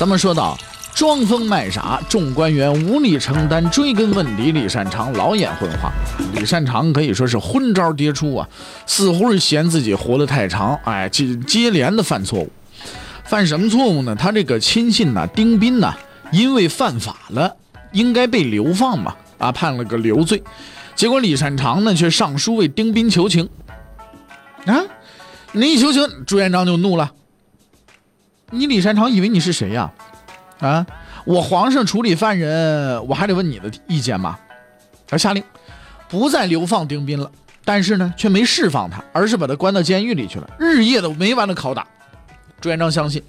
咱们说到装疯卖傻，众官员无力承担追根问底，李善长老眼昏花。李善长可以说是昏招迭出啊，似乎是嫌自己活得太长，哎，接接连的犯错误。犯什么错误呢？他这个亲信呐，丁斌呐。因为犯法了，应该被流放嘛？啊，判了个流罪。结果李善长呢，却上书为丁斌求情。啊，你一求情，朱元璋就怒了。你李善长以为你是谁呀？啊，我皇上处理犯人，我还得问你的意见吗？他下令不再流放丁斌了，但是呢，却没释放他，而是把他关到监狱里去了，日夜的没完的拷打。朱元璋相信。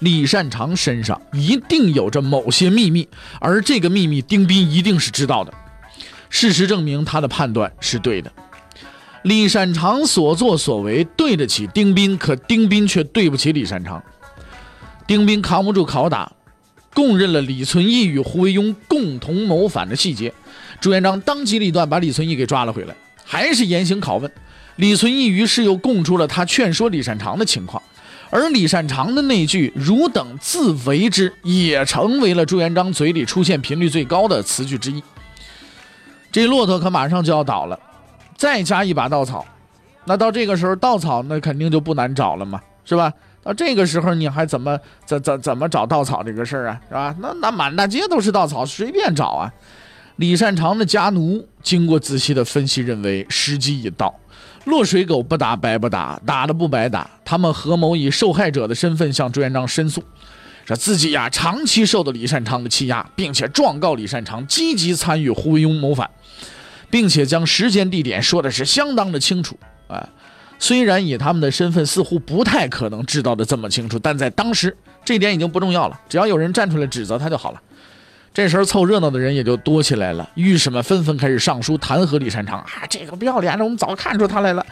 李善长身上一定有着某些秘密，而这个秘密丁斌一定是知道的。事实证明，他的判断是对的。李善长所作所为对得起丁斌，可丁斌却对不起李善长。丁斌扛不住拷打，供认了李存义与胡惟庸共同谋反的细节。朱元璋当机立断，把李存义给抓了回来，还是严刑拷问。李存义于是又供出了他劝说李善长的情况。而李善长的那句“汝等自为之”也成为了朱元璋嘴里出现频率最高的词句之一。这骆驼可马上就要倒了，再加一把稻草，那到这个时候稻草那肯定就不难找了嘛，是吧？到这个时候你还怎么怎怎怎么找稻草这个事儿啊，是吧？那那满大街都是稻草，随便找啊。李善长的家奴经过仔细的分析，认为时机已到。落水狗不打白不打，打了不白打。他们合谋以受害者的身份向朱元璋申诉，说自己呀长期受到李善长的欺压，并且状告李善长积极参与胡惟庸谋反，并且将时间地点说的是相当的清楚。啊，虽然以他们的身份似乎不太可能知道的这么清楚，但在当时这点已经不重要了，只要有人站出来指责他就好了。这时候凑热闹的人也就多起来了，御史们纷纷开始上书弹劾李善长啊！这个不要脸的，我们早看出他来了。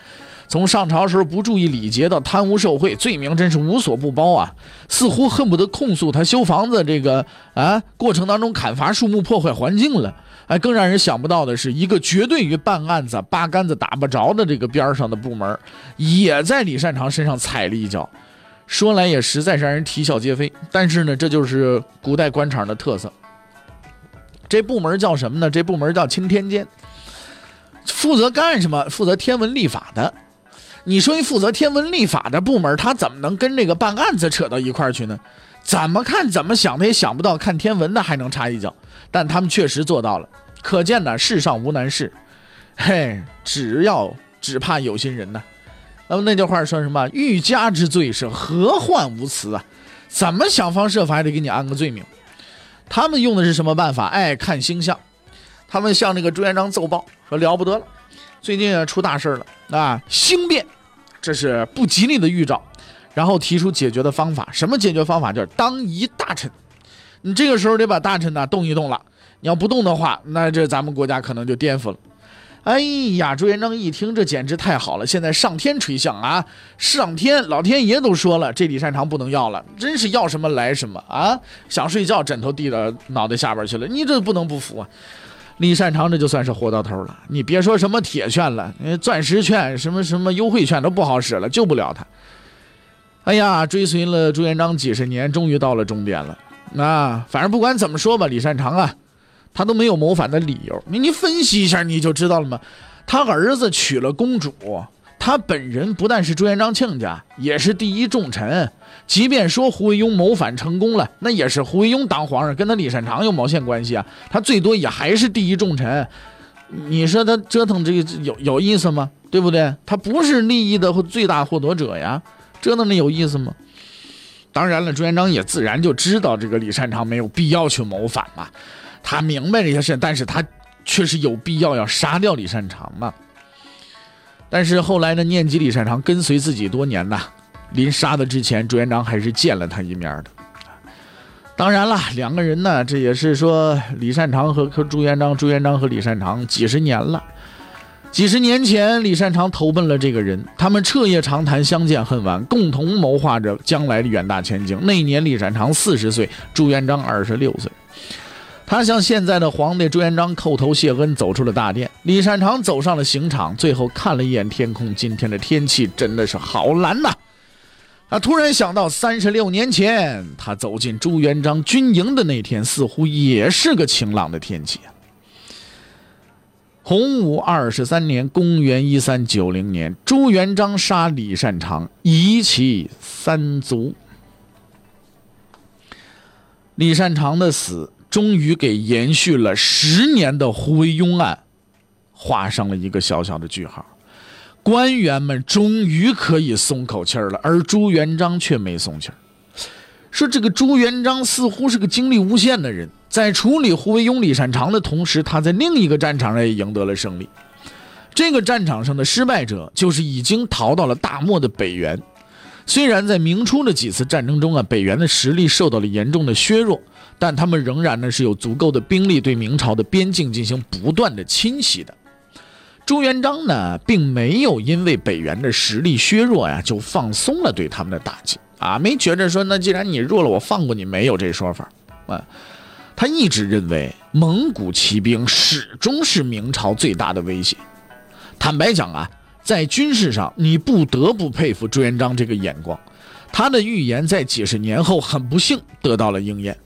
从上朝时候不注意礼节到贪污受贿，罪名真是无所不包啊！似乎恨不得控诉他修房子这个啊过程当中砍伐树木破坏环境了。哎，更让人想不到的是，一个绝对于办案子八竿子打不着的这个边上的部门，也在李善长身上踩了一脚。说来也实在是让人啼笑皆非。但是呢，这就是古代官场的特色。这部门叫什么呢？这部门叫钦天监，负责干什么？负责天文历法的。你说一负责天文历法的部门，他怎么能跟这个办案子扯到一块去呢？怎么看怎么想，他也想不到看天文的还能插一脚。但他们确实做到了，可见呢，世上无难事。嘿，只要只怕有心人呐。那么那句话说什么？欲加之罪是何患无辞啊？怎么想方设法也得给你安个罪名。他们用的是什么办法？哎，看星象。他们向这个朱元璋奏报说了不得了，最近出大事了啊，星变，这是不吉利的预兆。然后提出解决的方法，什么解决方法？就是当一大臣。你这个时候得把大臣呢动一动了。你要不动的话，那这咱们国家可能就颠覆了。哎呀，朱元璋一听，这简直太好了！现在上天垂象啊，上天老天爷都说了，这李善长不能要了，真是要什么来什么啊！想睡觉，枕头递到脑袋下边去了，你这不能不服啊！李善长这就算是活到头了，你别说什么铁券了，钻石券、什么什么优惠券都不好使了，救不了他。哎呀，追随了朱元璋几十年，终于到了终点了。啊，反正不管怎么说吧，李善长啊。他都没有谋反的理由，你你分析一下你就知道了吗？他儿子娶了公主，他本人不但是朱元璋亲家，也是第一重臣。即便说胡惟庸谋反成功了，那也是胡惟庸当皇上，跟他李善长有毛线关系啊？他最多也还是第一重臣。你说他折腾这个有有意思吗？对不对？他不是利益的最大获得者呀，折腾的有意思吗？当然了，朱元璋也自然就知道这个李善长没有必要去谋反嘛。他明白这些事，但是他确实有必要要杀掉李善长嘛。但是后来呢，念及李善长跟随自己多年呐，临杀的之前，朱元璋还是见了他一面的。当然了，两个人呢，这也是说李善长和和朱元璋，朱元璋和李善长几十年了。几十年前，李善长投奔了这个人，他们彻夜长谈，相见恨晚，共同谋划着将来的远大前景。那年，李善长四十岁，朱元璋二十六岁。他向现在的皇帝朱元璋叩头谢恩，走出了大殿。李善长走上了刑场，最后看了一眼天空，今天的天气真的是好蓝呐！他突然想到，三十六年前他走进朱元璋军营的那天，似乎也是个晴朗的天气。洪武二十三年，公元一三九零年，朱元璋杀李善长，夷其三族。李善长的死，终于给延续了十年的胡惟庸案画上了一个小小的句号。官员们终于可以松口气了，而朱元璋却没松气儿。说这个朱元璋似乎是个精力无限的人，在处理胡惟庸、李善长的同时，他在另一个战场上也赢得了胜利。这个战场上的失败者就是已经逃到了大漠的北元。虽然在明初的几次战争中啊，北元的实力受到了严重的削弱，但他们仍然呢是有足够的兵力对明朝的边境进行不断的侵袭的。朱元璋呢，并没有因为北元的实力削弱呀，就放松了对他们的打击。啊，没觉着说，那既然你弱了，我放过你，没有这说法。啊，他一直认为蒙古骑兵始终是明朝最大的威胁。坦白讲啊，在军事上，你不得不佩服朱元璋这个眼光。他的预言在几十年后很不幸得到了应验。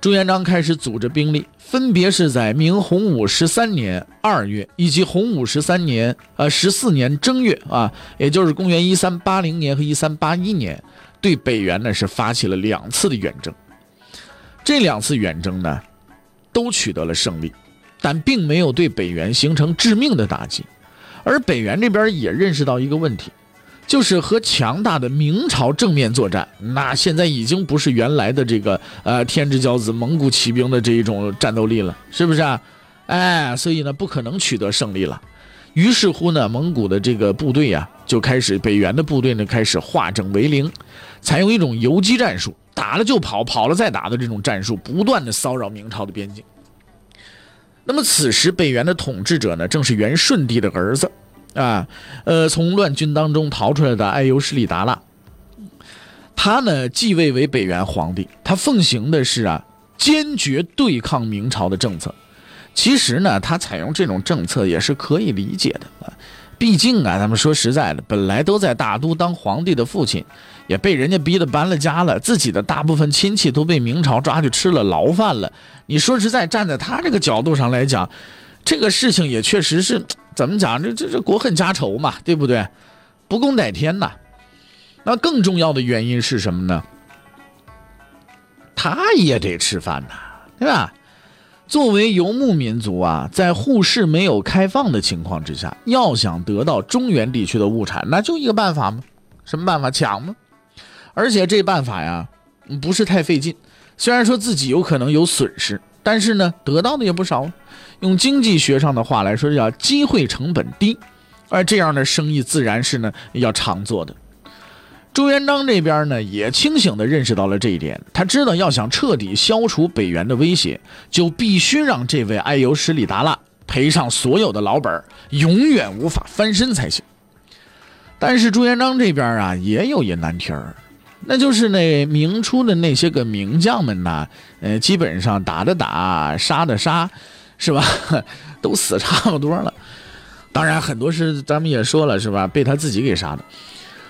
朱元璋开始组织兵力，分别是在明洪武十三年二月以及洪武十三年呃十四年正月啊，也就是公元一三八零年和一三八一年，对北元呢是发起了两次的远征。这两次远征呢，都取得了胜利，但并没有对北元形成致命的打击。而北元这边也认识到一个问题。就是和强大的明朝正面作战，那现在已经不是原来的这个呃天之骄子蒙古骑兵的这一种战斗力了，是不是啊？哎，所以呢不可能取得胜利了。于是乎呢，蒙古的这个部队呀就开始北元的部队呢开始化整为零，采用一种游击战术，打了就跑，跑了再打的这种战术，不断的骚扰明朝的边境。那么此时北元的统治者呢，正是元顺帝的儿子。啊，呃，从乱军当中逃出来的爱优势力达腊，他呢继位为北元皇帝，他奉行的是啊坚决对抗明朝的政策。其实呢，他采用这种政策也是可以理解的啊，毕竟啊，咱们说实在的，本来都在大都当皇帝的父亲，也被人家逼得搬了家了，自己的大部分亲戚都被明朝抓去吃了牢饭了。你说实在，站在他这个角度上来讲，这个事情也确实是。怎么讲？这这这国恨家仇嘛，对不对？不共戴天呐。那更重要的原因是什么呢？他也得吃饭呐，对吧？作为游牧民族啊，在互市没有开放的情况之下，要想得到中原地区的物产，那就一个办法吗？什么办法？抢吗？而且这办法呀，不是太费劲。虽然说自己有可能有损失。但是呢，得到的也不少。用经济学上的话来说，叫机会成本低，而这样的生意自然是呢要常做的。朱元璋这边呢也清醒地认识到了这一点，他知道要想彻底消除北元的威胁，就必须让这位爱由十里达腊赔上所有的老本，永远无法翻身才行。但是朱元璋这边啊也有一难题儿。那就是那明初的那些个名将们呐，呃，基本上打的打，杀的杀，是吧？都死差不多了。当然，很多是咱们也说了，是吧？被他自己给杀的。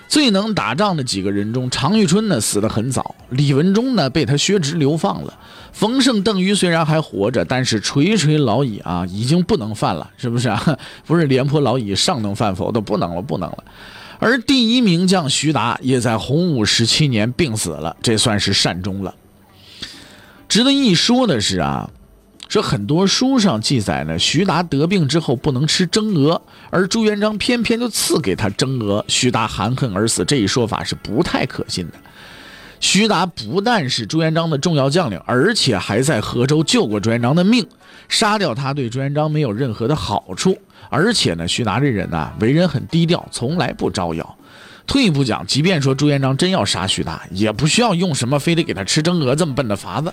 最能打仗的几个人中，常遇春呢死得很早，李文忠呢被他削职流放了。冯胜、邓禹虽然还活着，但是垂垂老矣啊，已经不能犯了，是不是啊？不是廉颇老矣，尚能犯否？都不能了，不能了。而第一名将徐达也在洪武十七年病死了，这算是善终了。值得一说的是啊，说很多书上记载呢，徐达得病之后不能吃蒸鹅，而朱元璋偏偏就赐给他蒸鹅，徐达含恨而死，这一说法是不太可信的。徐达不但是朱元璋的重要将领，而且还在河州救过朱元璋的命，杀掉他对朱元璋没有任何的好处。而且呢，徐达这人呢，为人很低调，从来不招摇。退一步讲，即便说朱元璋真要杀徐达，也不需要用什么非得给他吃蒸鹅这么笨的法子，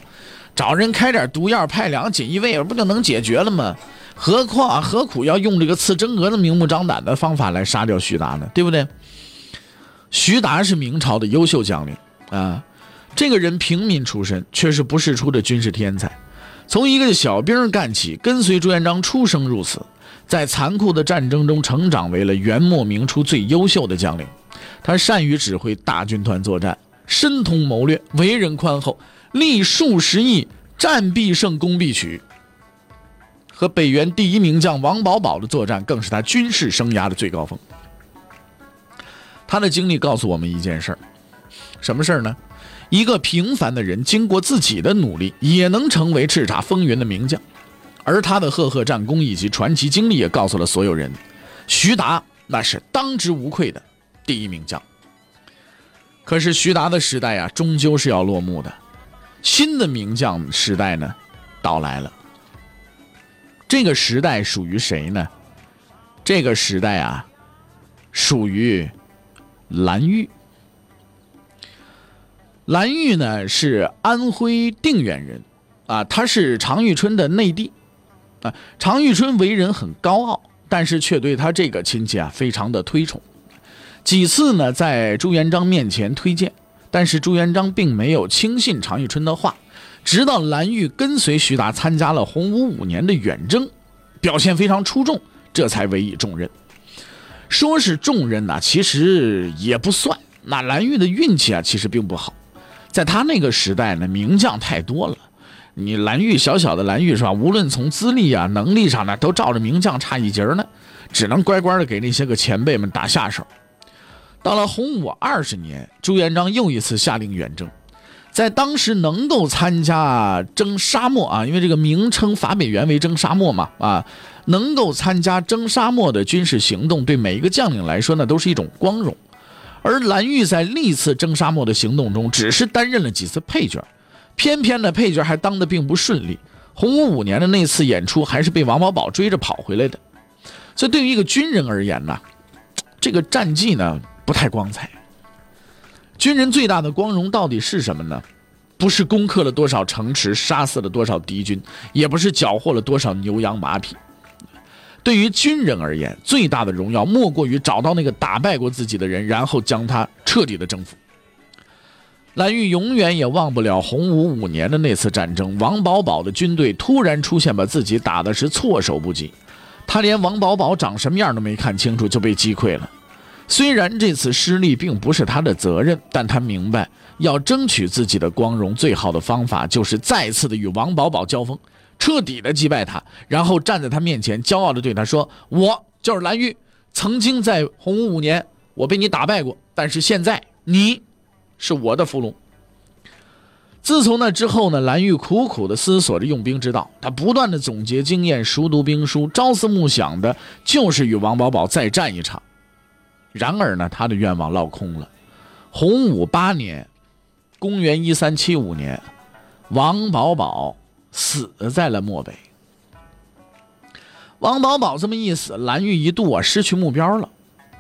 找人开点毒药，派两个锦衣卫，不就能解决了吗？何况何苦要用这个刺蒸鹅的明目张胆的方法来杀掉徐达呢？对不对？徐达是明朝的优秀将领啊，这个人平民出身，却是不世出的军事天才，从一个小兵干起，跟随朱元璋出生入死，在残酷的战争中成长为了元末明初最优秀的将领。他善于指挥大军团作战，深通谋略，为人宽厚，立数十亿，战必胜，攻必取。和北元第一名将王保保的作战，更是他军事生涯的最高峰。他的经历告诉我们一件事儿，什么事儿呢？一个平凡的人，经过自己的努力，也能成为叱咤风云的名将。而他的赫赫战功以及传奇经历，也告诉了所有人，徐达那是当之无愧的。第一名将。可是徐达的时代啊，终究是要落幕的。新的名将时代呢，到来了。这个时代属于谁呢？这个时代啊，属于蓝玉。蓝玉呢是安徽定远人，啊，他是常遇春的内弟，啊，常遇春为人很高傲，但是却对他这个亲戚啊非常的推崇。几次呢，在朱元璋面前推荐，但是朱元璋并没有轻信常遇春的话。直到蓝玉跟随徐达参加了洪武五年的远征，表现非常出众，这才委以重任。说是重任呐，其实也不算。那蓝玉的运气啊，其实并不好。在他那个时代呢，名将太多了，你蓝玉小小的蓝玉是吧？无论从资历啊、能力上呢，都照着名将差一截呢，只能乖乖的给那些个前辈们打下手。到了洪武二十年，朱元璋又一次下令远征，在当时能够参加征沙漠啊，因为这个名称法北元为征沙漠嘛啊，能够参加征沙漠的军事行动，对每一个将领来说呢，都是一种光荣。而蓝玉在历次征沙漠的行动中，只是担任了几次配角，偏偏呢配角还当得并不顺利。洪武五年的那次演出，还是被王保保追着跑回来的。所以对于一个军人而言呢，这个战绩呢。不太光彩。军人最大的光荣到底是什么呢？不是攻克了多少城池，杀死了多少敌军，也不是缴获了多少牛羊马匹。对于军人而言，最大的荣耀莫过于找到那个打败过自己的人，然后将他彻底的征服。蓝玉永远也忘不了洪武五年的那次战争，王保保的军队突然出现，把自己打的是措手不及。他连王保保长什么样都没看清楚，就被击溃了。虽然这次失利并不是他的责任，但他明白要争取自己的光荣，最好的方法就是再次的与王保保交锋，彻底的击败他，然后站在他面前，骄傲的对他说：“我就是蓝玉，曾经在洪武五年，我被你打败过，但是现在你是我的俘虏。”自从那之后呢，蓝玉苦苦的思索着用兵之道，他不断的总结经验，熟读兵书，朝思暮想的就是与王保保再战一场。然而呢，他的愿望落空了。洪武八年，公元一三七五年，王保保死在了漠北。王保保这么一死，蓝玉一度啊失去目标了。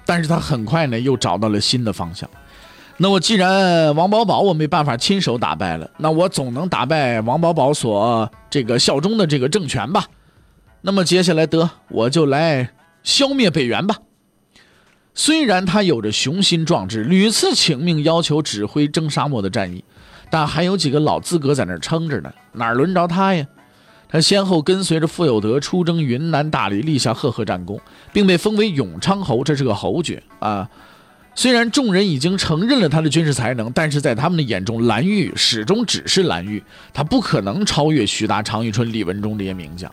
但是他很快呢又找到了新的方向。那我既然王保保我没办法亲手打败了，那我总能打败王保保所这个效忠的这个政权吧？那么接下来得我就来消灭北元吧。虽然他有着雄心壮志，屡次请命要求指挥征沙漠的战役，但还有几个老资格在那撑着呢，哪轮着他呀？他先后跟随着傅有德出征云南大理，立下赫赫战功，并被封为永昌侯，这是个侯爵啊。虽然众人已经承认了他的军事才能，但是在他们的眼中，蓝玉始终只是蓝玉，他不可能超越徐达、常遇春、李文忠这些名将。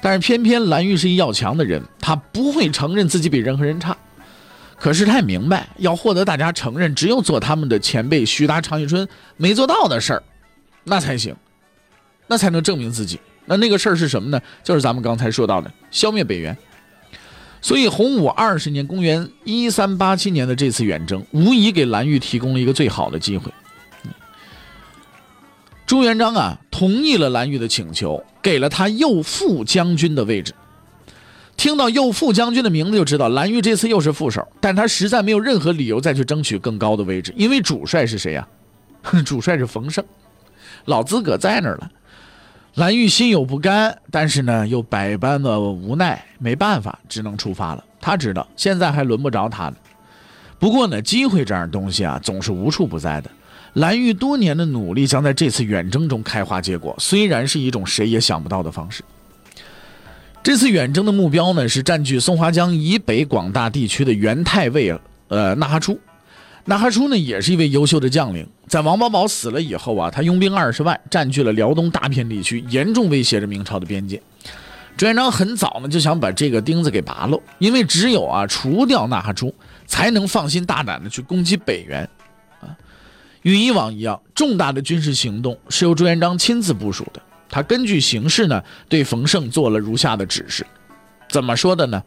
但是偏偏蓝玉是一要强的人，他不会承认自己比任何人差。可是他也明白，要获得大家承认，只有做他们的前辈徐达、常遇春没做到的事儿，那才行，那才能证明自己。那那个事儿是什么呢？就是咱们刚才说到的消灭北元。所以洪武二十年（公元一三八七年）的这次远征，无疑给蓝玉提供了一个最好的机会。朱元璋啊，同意了蓝玉的请求，给了他右副将军的位置。听到右副将军的名字就知道蓝玉这次又是副手，但他实在没有任何理由再去争取更高的位置，因为主帅是谁呀？主帅是冯胜，老资格在那儿了。蓝玉心有不甘，但是呢又百般的无奈，没办法，只能出发了。他知道现在还轮不着他呢。不过呢，机会这样东西啊，总是无处不在的。蓝玉多年的努力将在这次远征中开花结果，虽然是一种谁也想不到的方式。这次远征的目标呢，是占据松花江以北广大地区的元太尉，呃，纳哈出。纳哈出呢，也是一位优秀的将领。在王保保死了以后啊，他拥兵二十万，占据了辽东大片地区，严重威胁着明朝的边界。朱元璋很早呢，就想把这个钉子给拔了，因为只有啊，除掉纳哈出，才能放心大胆的去攻击北元。啊，与以往一样，重大的军事行动是由朱元璋亲自部署的。他根据形势呢，对冯胜做了如下的指示，怎么说的呢？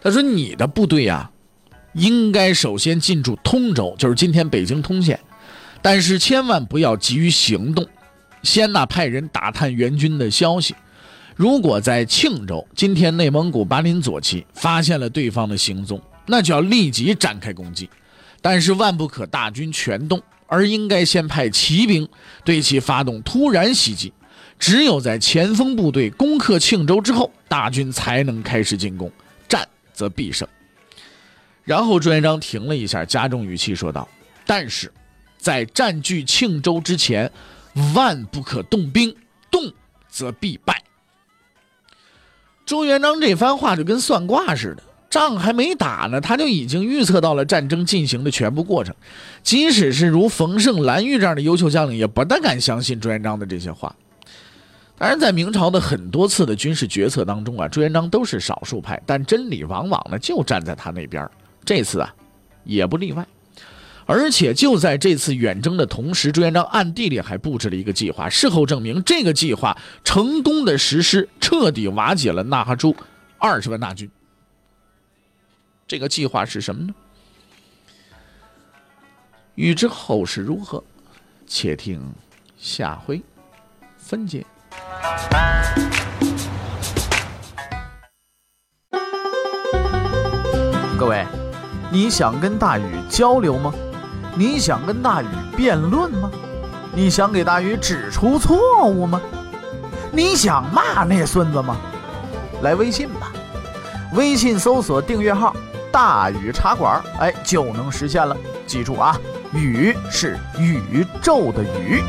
他说：“你的部队啊，应该首先进驻通州，就是今天北京通县，但是千万不要急于行动，先呢派人打探援军的消息。如果在庆州（今天内蒙古巴林左旗）发现了对方的行踪，那就要立即展开攻击，但是万不可大军全动，而应该先派骑兵对其发动突然袭击。”只有在前锋部队攻克庆州之后，大军才能开始进攻，战则必胜。然后朱元璋停了一下，加重语气说道：“但是，在占据庆州之前，万不可动兵，动则必败。”朱元璋这番话就跟算卦似的，仗还没打呢，他就已经预测到了战争进行的全部过程。即使是如冯胜、蓝玉这样的优秀将领，也不大敢相信朱元璋的这些话。当然，在明朝的很多次的军事决策当中啊，朱元璋都是少数派，但真理往往呢就站在他那边。这次啊，也不例外。而且就在这次远征的同时，朱元璋暗地里还布置了一个计划。事后证明，这个计划成功的实施，彻底瓦解了纳哈出二十万大军。这个计划是什么呢？欲知后事如何，且听下回分解。各位，你想跟大禹交流吗？你想跟大禹辩论吗？你想给大禹指出错误吗？你想骂那孙子吗？来微信吧，微信搜索订阅号“大禹茶馆”，哎，就能实现了。记住啊，禹是宇宙的宇。